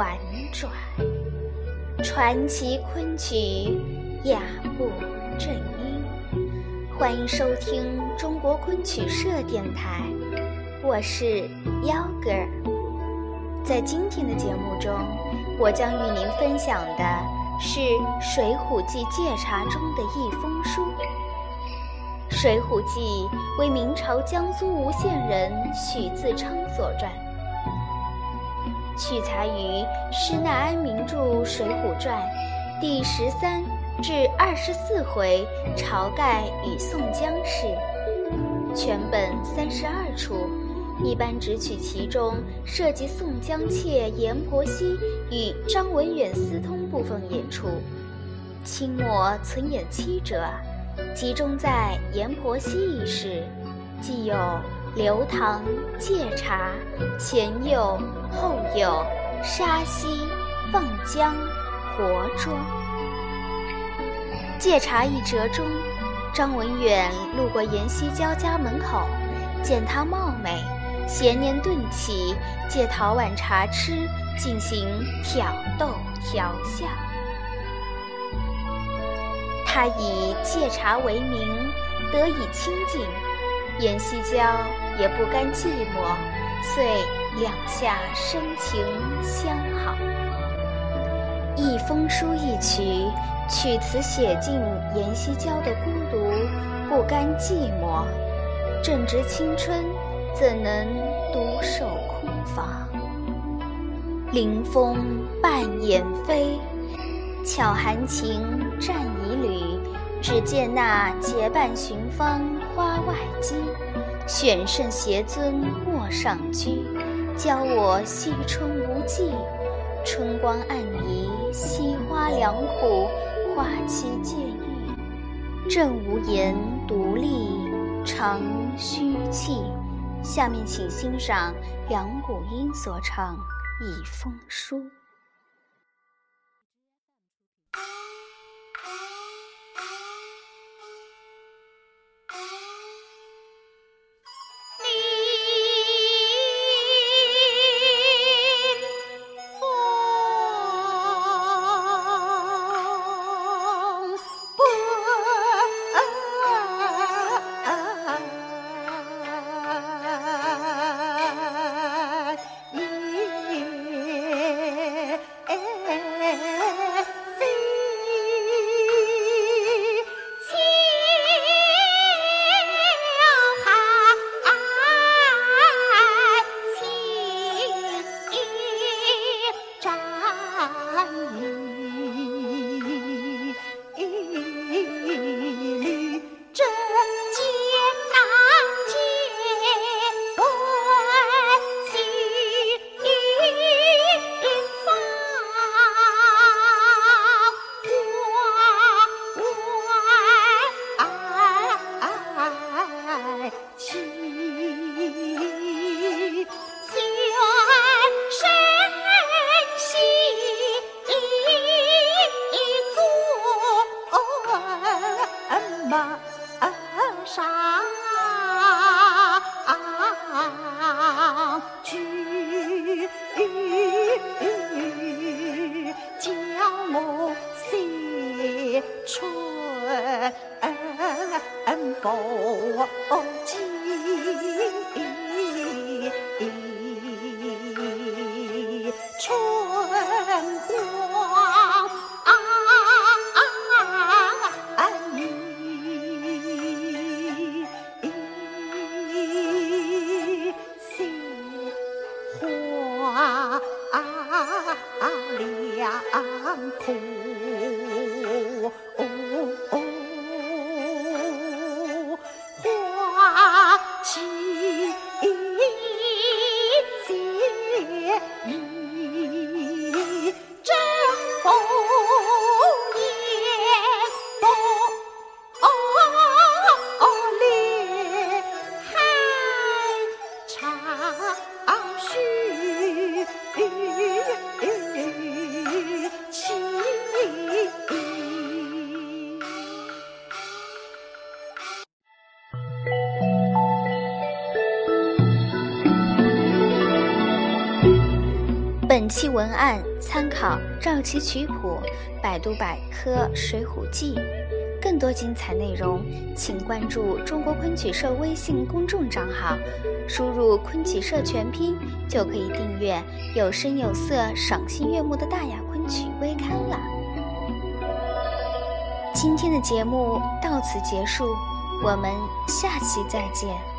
婉转，传奇昆曲雅步正音。欢迎收听中国昆曲社电台，我是幺哥儿。在今天的节目中，我将与您分享的是《水浒记·借茶》中的一封书。《水浒记》为明朝江苏吴县人许自昌所撰，取材于施耐庵名著《水浒传》第十三至二十四回晁盖与宋江事，全本三十二出，一般只取其中涉及宋江妾阎婆惜与张文远私通部分演出，清末存演七折。集中在阎婆惜一事，既有刘唐、借茶、前有、后有、沙溪、放江、活捉。借茶一折中，张文远路过阎锡交家门口，见他貌美，闲年顿起，借讨碗茶吃，进行挑逗调笑。他以借茶为名，得以清净，阎锡交也不甘寂寞，遂两下深情相好。一封书一曲，曲词写尽阎锡交的孤独，不甘寂寞。正值青春，怎能独守空房？临风半掩飞，巧含情战一缕。只见那结伴寻芳花外机，选胜邪尊陌上居。教我惜春无忌，春光暗移，惜花良苦，花期渐欲。正无言，独立长吁气。下面请欣赏梁谷音所唱《一封书》。上一句叫我心春不见春光。本期文案参考赵岐曲谱、百度百科《水浒记》。更多精彩内容，请关注中国昆曲社微信公众账号，输入“昆曲社”全拼，就可以订阅有声有色、赏心悦目的大雅昆曲微刊了。今天的节目到此结束，我们下期再见。